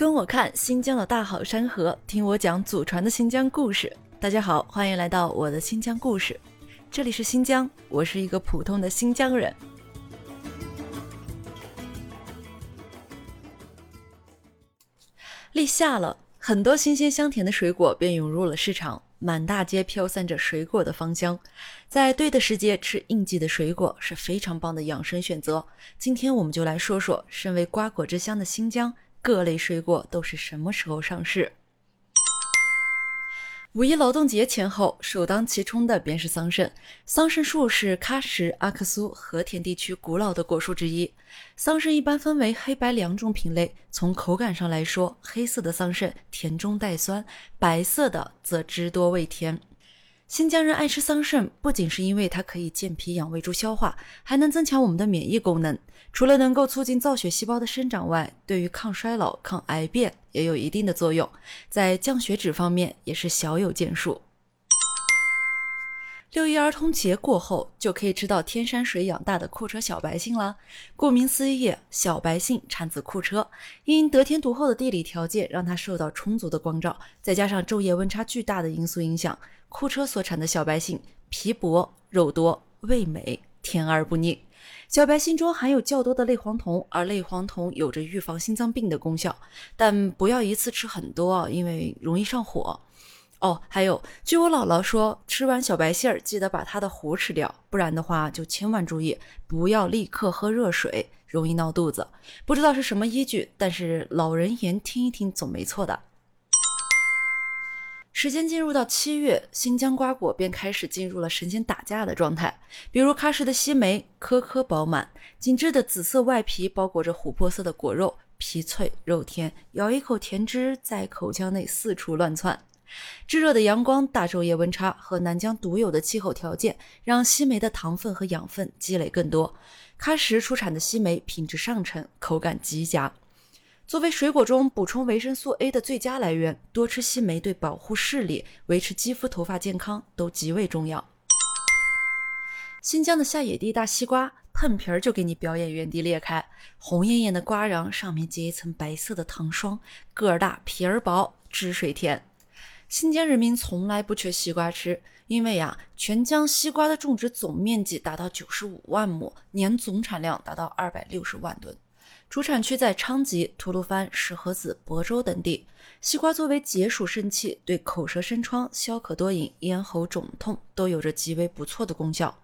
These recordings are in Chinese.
跟我看新疆的大好山河，听我讲祖传的新疆故事。大家好，欢迎来到我的新疆故事。这里是新疆，我是一个普通的新疆人。立夏了，很多新鲜香甜的水果便涌入了市场，满大街飘散着水果的芳香。在对的时节吃应季的水果是非常棒的养生选择。今天我们就来说说，身为瓜果之乡的新疆。各类水果都是什么时候上市？五一劳动节前后，首当其冲的便是桑葚。桑葚树是喀什、阿克苏、和田地区古老的果树之一。桑葚一般分为黑白两种品类。从口感上来说，黑色的桑葚甜中带酸，白色的则汁多味甜。新疆人爱吃桑葚，不仅是因为它可以健脾养胃助消化，还能增强我们的免疫功能。除了能够促进造血细胞的生长外，对于抗衰老、抗癌变也有一定的作用。在降血脂方面也是小有建树。六一儿童节过后，就可以吃到天山水养大的库车小白杏啦。顾名思义，小白杏产自库车，因得天独厚的地理条件，让它受到充足的光照，再加上昼夜温差巨大的因素影响。库车所产的小白杏皮薄肉多味美甜而不腻。小白杏中含有较多的类黄酮，而类黄酮有着预防心脏病的功效。但不要一次吃很多啊，因为容易上火。哦，还有，据我姥姥说，吃完小白杏儿记得把它的核吃掉，不然的话就千万注意不要立刻喝热水，容易闹肚子。不知道是什么依据，但是老人言听一听总没错的。时间进入到七月，新疆瓜果便开始进入了神仙打架的状态。比如喀什的西梅，颗颗饱满，紧致的紫色外皮包裹着琥珀色的果肉，皮脆肉甜，咬一口甜汁在口腔内四处乱窜。炙热的阳光、大昼夜温差和南疆独有的气候条件，让西梅的糖分和养分积累更多。喀什出产的西梅品质上乘，口感极佳。作为水果中补充维生素 A 的最佳来源，多吃西梅对保护视力、维持肌肤头发健康都极为重要。新疆的下野地大西瓜，碰皮儿就给你表演原地裂开，红艳艳的瓜瓤上面结一层白色的糖霜，个儿大皮儿薄，汁水甜。新疆人民从来不缺西瓜吃，因为呀，全疆西瓜的种植总面积达到九十五万亩，年总产量达到二百六十万吨。主产区在昌吉、吐鲁番、石河子、亳州等地。西瓜作为解暑生气，对口舌生疮、消渴多饮、咽喉肿痛都有着极为不错的功效。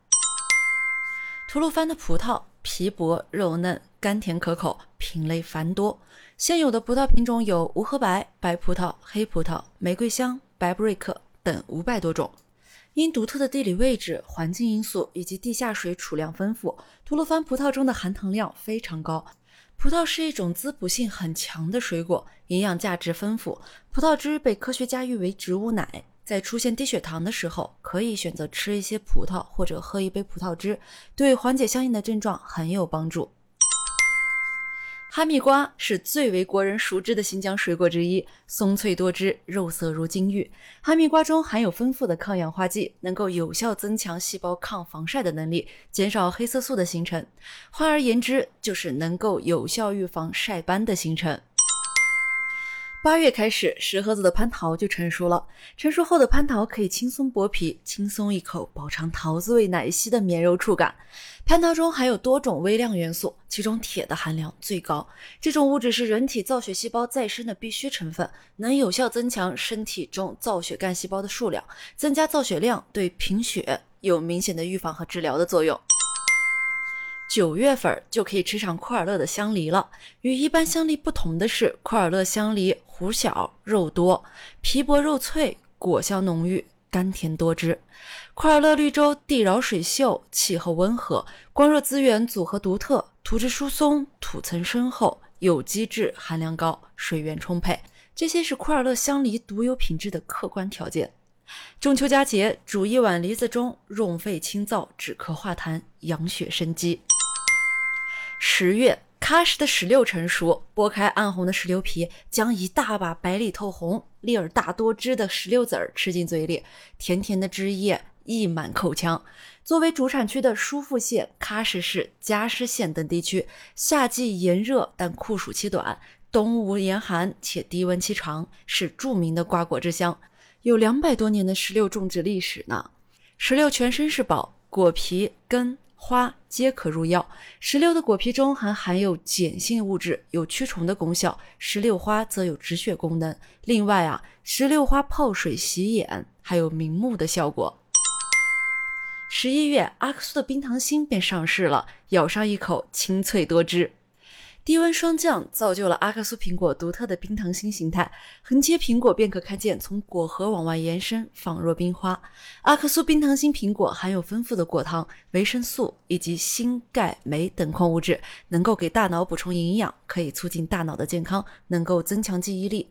吐鲁番的葡萄皮薄肉嫩，甘甜可口，品类繁多。现有的葡萄品种有无核白、白葡萄、黑葡萄、玫瑰香、白布瑞克等五百多种。因独特的地理位置、环境因素以及地下水储量丰富，吐鲁番葡萄中的含糖量非常高。葡萄是一种滋补性很强的水果，营养价值丰富。葡萄汁被科学家誉为植物奶，在出现低血糖的时候，可以选择吃一些葡萄或者喝一杯葡萄汁，对缓解相应的症状很有帮助。哈密瓜是最为国人熟知的新疆水果之一，松脆多汁，肉色如金玉。哈密瓜中含有丰富的抗氧化剂，能够有效增强细胞抗防晒的能力，减少黑色素的形成。换而言之，就是能够有效预防晒斑的形成。八月开始，石盒子的蟠桃就成熟了。成熟后的蟠桃可以轻松剥皮，轻松一口饱尝桃子味奶昔的绵柔触感。蟠桃中含有多种微量元素，其中铁的含量最高。这种物质是人体造血细胞再生的必需成分，能有效增强身体中造血干细胞的数量，增加造血量，对贫血有明显的预防和治疗的作用。九月份就可以吃上库尔勒的香梨了。与一般香梨不同的是，库尔勒香梨核小、肉多、皮薄肉脆，果香浓郁，甘甜多汁。库尔勒绿洲地饶水秀，气候温和，光热资源组合独特，土质疏松，土层深厚，有机质含量高，水源充沛，这些是库尔勒香梨独有品质的客观条件。中秋佳节，煮一碗梨子盅，润肺清燥，止咳化痰，养血生肌。十月，喀什的石榴成熟，剥开暗红的石榴皮，将一大把白里透红、粒儿大多汁的石榴籽儿吃进嘴里，甜甜的汁液溢满口腔。作为主产区的疏附县、喀什市、加什县等地区，夏季炎热但酷暑期短，冬无严寒，且低温期长，是著名的瓜果之乡，有两百多年的石榴种植历史呢。石榴全身是宝，果皮、根、花皆可入药。石榴的果皮中还含有碱性物质，有驱虫的功效；石榴花则有止血功能。另外啊，石榴花泡水洗眼，还有明目的效果。十一月，阿克苏的冰糖心便上市了，咬上一口，清脆多汁。低温霜降造就了阿克苏苹果独特的冰糖心形态，横切苹果便可看见从果核往外延伸，仿若冰花。阿克苏冰糖心苹果含有丰富的果糖、维生素以及锌、钙、镁等矿物质，能够给大脑补充营养，可以促进大脑的健康，能够增强记忆力。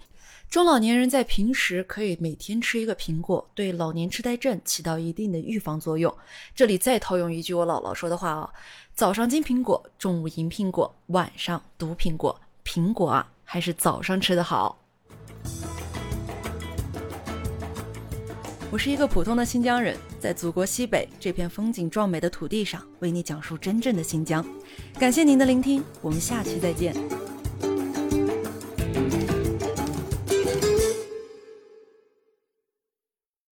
中老年人在平时可以每天吃一个苹果，对老年痴呆症起到一定的预防作用。这里再套用一句我姥姥说的话啊：早上金苹果，中午银苹果，晚上毒苹果。苹果啊，还是早上吃的好。我是一个普通的新疆人，在祖国西北这片风景壮美的土地上，为你讲述真正的新疆。感谢您的聆听，我们下期再见。